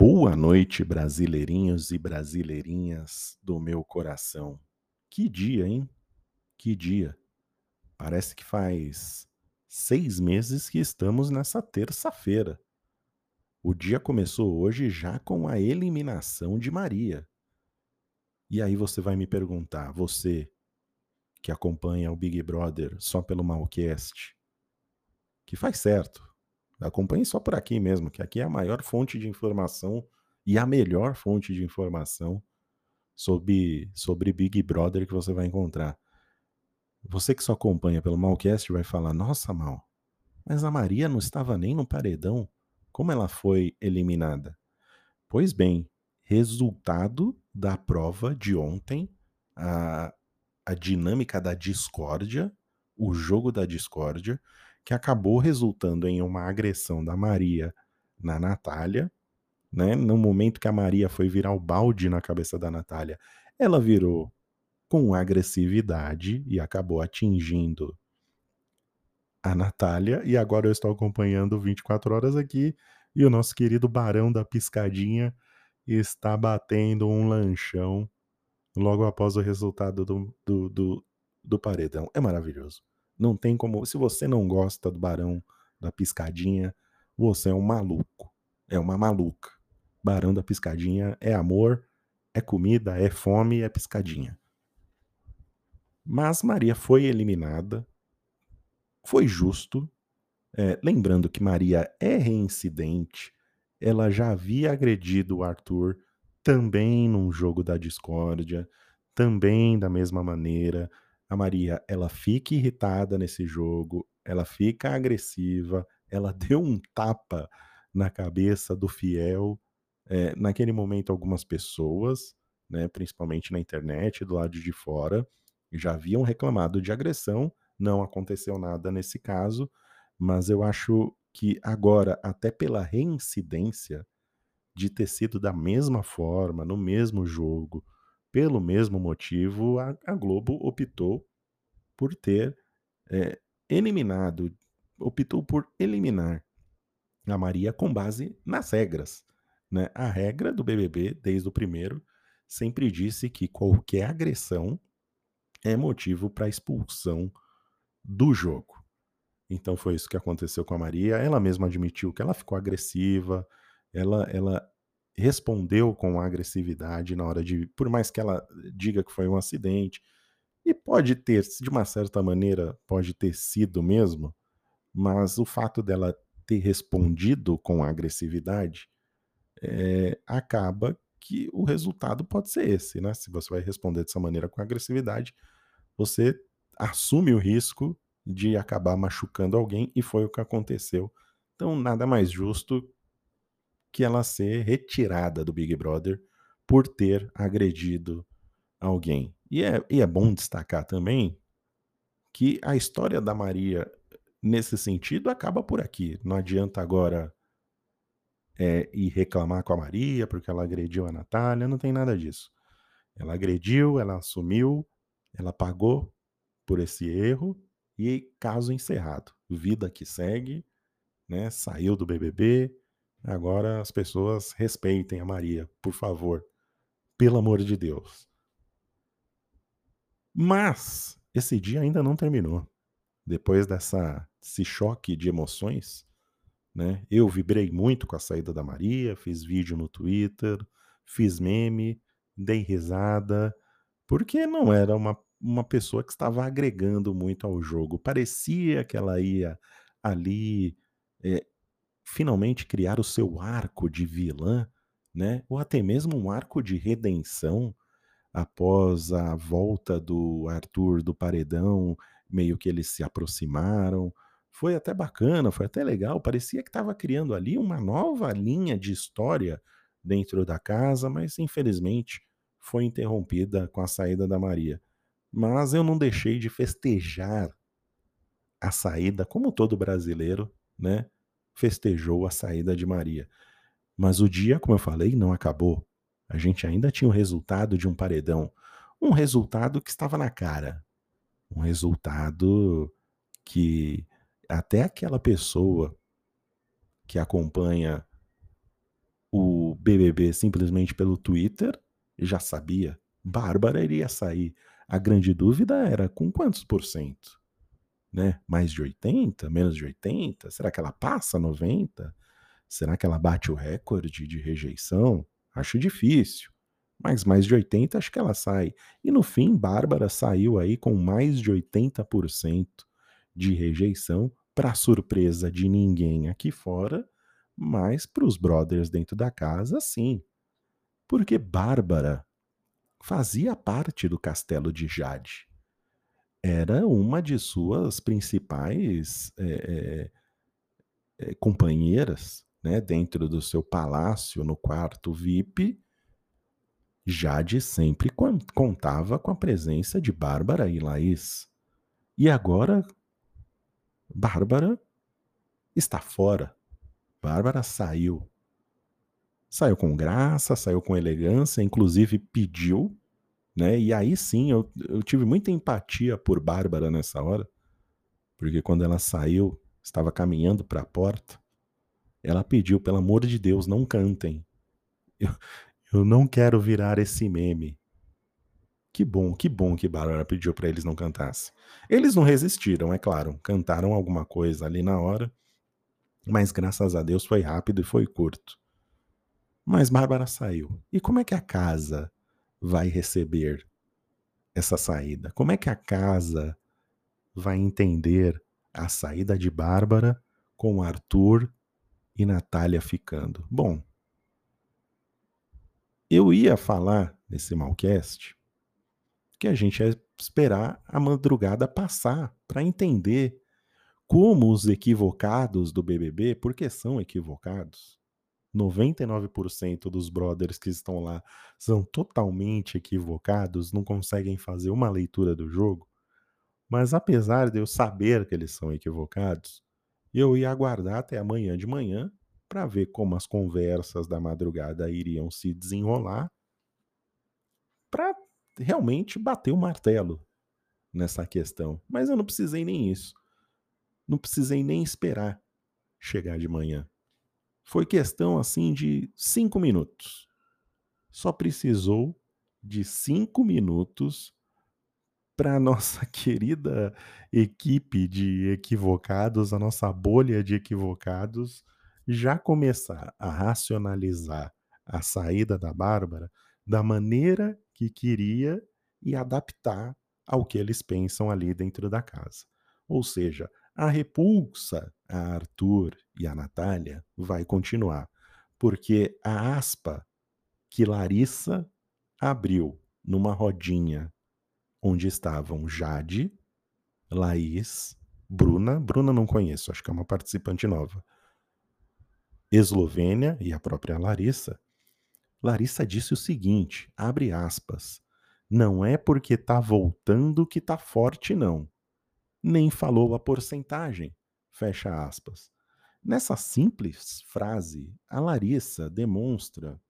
Boa noite, brasileirinhos e brasileirinhas do meu coração. Que dia, hein? Que dia. Parece que faz seis meses que estamos nessa terça-feira. O dia começou hoje já com a eliminação de Maria. E aí você vai me perguntar, você que acompanha o Big Brother só pelo Malcast, que faz certo, Acompanhe só por aqui mesmo, que aqui é a maior fonte de informação e a melhor fonte de informação sobre, sobre Big Brother que você vai encontrar. Você que só acompanha pelo Malcast vai falar: Nossa, Mal, mas a Maria não estava nem no paredão. Como ela foi eliminada? Pois bem, resultado da prova de ontem, a, a dinâmica da discórdia, o jogo da discórdia, que acabou resultando em uma agressão da Maria na Natália, né? No momento que a Maria foi virar o balde na cabeça da Natália, ela virou com agressividade e acabou atingindo a Natália. E agora eu estou acompanhando 24 horas aqui e o nosso querido Barão da Piscadinha está batendo um lanchão logo após o resultado do, do, do, do paredão. É maravilhoso. Não tem como. Se você não gosta do Barão da Piscadinha, você é um maluco. É uma maluca. Barão da Piscadinha é amor, é comida, é fome, é piscadinha. Mas Maria foi eliminada. Foi justo. É, lembrando que Maria é reincidente. Ela já havia agredido o Arthur também num jogo da discórdia, também da mesma maneira a Maria ela fica irritada nesse jogo, ela fica agressiva, ela deu um tapa na cabeça do fiel. É, naquele momento, algumas pessoas, né, principalmente na internet, do lado de fora, já haviam reclamado de agressão. Não aconteceu nada nesse caso, mas eu acho que agora, até pela reincidência de ter sido da mesma forma, no mesmo jogo, pelo mesmo motivo, a, a Globo optou por ter é, eliminado, optou por eliminar a Maria com base nas regras. Né? A regra do BBB, desde o primeiro, sempre disse que qualquer agressão é motivo para expulsão do jogo. Então foi isso que aconteceu com a Maria. Ela mesma admitiu que ela ficou agressiva, ela, ela respondeu com agressividade na hora de. Por mais que ela diga que foi um acidente, e pode ter, de uma certa maneira, pode ter sido mesmo, mas o fato dela ter respondido com agressividade é, acaba que o resultado pode ser esse, né? Se você vai responder dessa maneira com agressividade, você assume o risco de acabar machucando alguém e foi o que aconteceu. Então, nada mais justo que ela ser retirada do Big Brother por ter agredido alguém. E é, e é bom destacar também que a história da Maria, nesse sentido, acaba por aqui. Não adianta agora é, ir reclamar com a Maria porque ela agrediu a Natália, não tem nada disso. Ela agrediu, ela assumiu, ela pagou por esse erro e caso encerrado. Vida que segue, né? Saiu do BBB, agora as pessoas respeitem a Maria, por favor. Pelo amor de Deus. Mas esse dia ainda não terminou. Depois dessa, desse choque de emoções, né? Eu vibrei muito com a saída da Maria, fiz vídeo no Twitter, fiz meme, dei risada, porque não era uma, uma pessoa que estava agregando muito ao jogo. Parecia que ela ia ali é, finalmente criar o seu arco de vilã, né? Ou até mesmo um arco de redenção após a volta do Arthur do paredão, meio que eles se aproximaram. Foi até bacana, foi até legal. Parecia que estava criando ali uma nova linha de história dentro da casa, mas infelizmente foi interrompida com a saída da Maria. Mas eu não deixei de festejar a saída, como todo brasileiro, né? Festejou a saída de Maria. Mas o dia, como eu falei, não acabou. A gente ainda tinha o resultado de um paredão. Um resultado que estava na cara. Um resultado que até aquela pessoa que acompanha o BBB simplesmente pelo Twitter, já sabia. Bárbara iria sair. A grande dúvida era com quantos por cento? Né? Mais de 80? Menos de 80? Será que ela passa 90? Será que ela bate o recorde de rejeição? Acho difícil. Mas mais de 80 acho que ela sai. E no fim, Bárbara saiu aí com mais de 80% de rejeição, para surpresa de ninguém aqui fora, mas para os brothers dentro da casa, sim. Porque Bárbara fazia parte do castelo de Jade. Era uma de suas principais é, é, companheiras, né, dentro do seu palácio, no quarto VIP. Jade sempre contava com a presença de Bárbara e Laís. E agora, Bárbara está fora. Bárbara saiu. Saiu com graça, saiu com elegância, inclusive pediu, né? E aí sim, eu, eu tive muita empatia por Bárbara nessa hora, porque quando ela saiu, estava caminhando para a porta, ela pediu, pelo amor de Deus, não cantem. Eu, eu não quero virar esse meme. Que bom, que bom que Bárbara pediu para eles não cantassem. Eles não resistiram, é claro. Cantaram alguma coisa ali na hora, mas graças a Deus foi rápido e foi curto. Mas Bárbara saiu. E como é que a casa vai receber essa saída? Como é que a casa vai entender a saída de Bárbara com Arthur e Natália ficando? Bom, eu ia falar nesse Malcast que a gente ia esperar a madrugada passar para entender como os equivocados do BBB, porque são equivocados, 99% dos brothers que estão lá são totalmente equivocados, não conseguem fazer uma leitura do jogo. Mas apesar de eu saber que eles são equivocados, eu ia aguardar até amanhã de manhã para ver como as conversas da madrugada iriam se desenrolar para realmente bater o martelo nessa questão. Mas eu não precisei nem isso. Não precisei nem esperar chegar de manhã. Foi questão assim de cinco minutos. Só precisou de cinco minutos para a nossa querida equipe de equivocados, a nossa bolha de equivocados, já começar a racionalizar a saída da Bárbara da maneira que queria e adaptar ao que eles pensam ali dentro da casa. Ou seja, a repulsa a Arthur e a Natália vai continuar, porque a aspa que Larissa abriu numa rodinha onde estavam Jade, Laís, Bruna, Bruna não conheço, acho que é uma participante nova, Eslovênia e a própria Larissa, Larissa disse o seguinte, abre aspas, não é porque tá voltando que tá forte não. Nem falou a porcentagem, fecha aspas. Nessa simples frase, a Larissa demonstra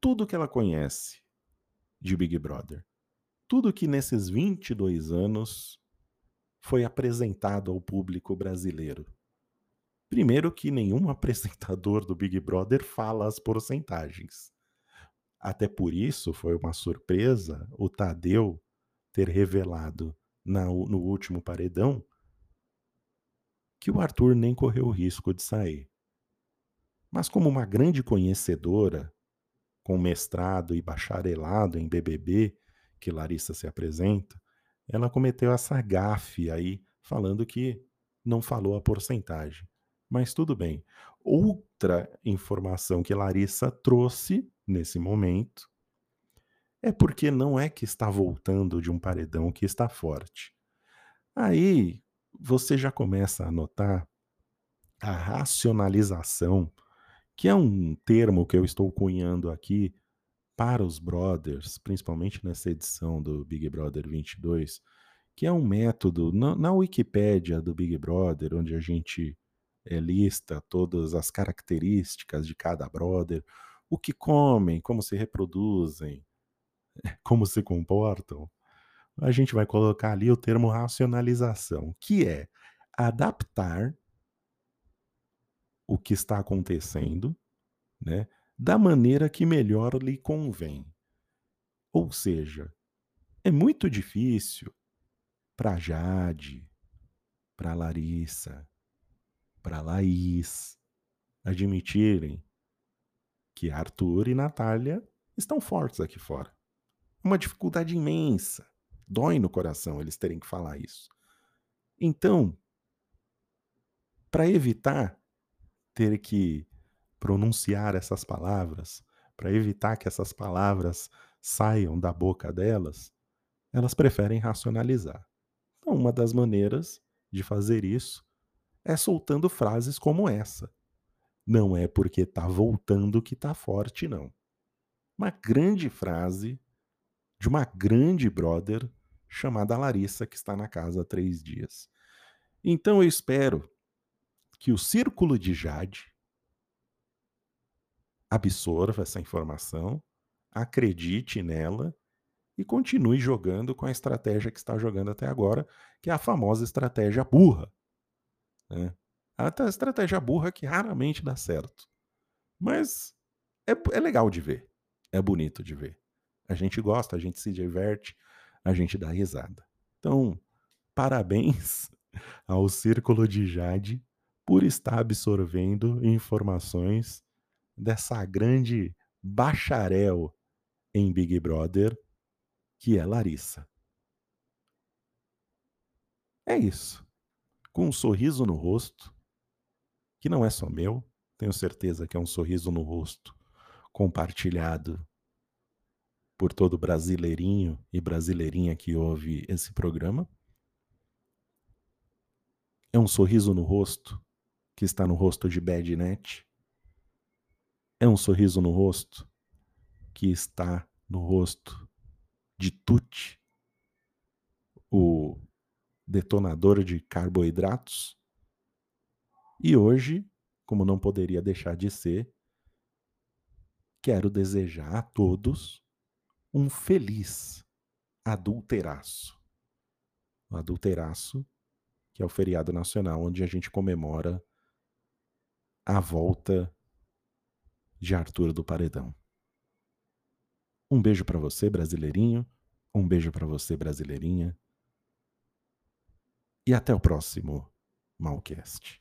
tudo que ela conhece de Big Brother. Tudo que nesses 22 anos foi apresentado ao público brasileiro. Primeiro que nenhum apresentador do Big Brother fala as porcentagens. Até por isso foi uma surpresa o Tadeu ter revelado na, no último paredão que o Arthur nem correu o risco de sair. Mas como uma grande conhecedora, com mestrado e bacharelado em BBB, que Larissa se apresenta, ela cometeu essa gafe aí, falando que não falou a porcentagem. Mas tudo bem. Outra informação que Larissa trouxe nesse momento é porque não é que está voltando de um paredão que está forte. Aí você já começa a notar a racionalização, que é um termo que eu estou cunhando aqui para os brothers, principalmente nessa edição do Big Brother 22, que é um método na, na Wikipédia do Big Brother, onde a gente é, lista todas as características de cada brother, o que comem, como se reproduzem, como se comportam, a gente vai colocar ali o termo racionalização, que é adaptar o que está acontecendo né, da maneira que melhor lhe convém. Ou seja, é muito difícil para Jade, para Larissa, para Laís admitirem que Arthur e Natália estão fortes aqui fora. Uma dificuldade imensa. Dói no coração eles terem que falar isso. Então, para evitar ter que pronunciar essas palavras, para evitar que essas palavras saiam da boca delas, elas preferem racionalizar. Então, uma das maneiras de fazer isso é soltando frases como essa. Não é porque tá voltando que tá forte, não. Uma grande frase de uma grande brother chamada Larissa, que está na casa há três dias. Então eu espero que o círculo de Jade absorva essa informação, acredite nela e continue jogando com a estratégia que está jogando até agora, que é a famosa estratégia burra. Né? A estratégia burra que raramente dá certo. Mas é, é legal de ver. É bonito de ver. A gente gosta, a gente se diverte, a gente dá risada. Então, parabéns ao Círculo de Jade por estar absorvendo informações dessa grande bacharel em Big Brother, que é Larissa. É isso. Com um sorriso no rosto, que não é só meu, tenho certeza que é um sorriso no rosto compartilhado por todo brasileirinho e brasileirinha que ouve esse programa. É um sorriso no rosto que está no rosto de Badnet. É um sorriso no rosto que está no rosto de Tuti, o detonador de carboidratos. E hoje, como não poderia deixar de ser, quero desejar a todos um feliz adulteraço. O adulteraço, que é o feriado nacional onde a gente comemora a volta de Arthur do Paredão. Um beijo para você, brasileirinho. Um beijo para você, brasileirinha. E até o próximo Malcast.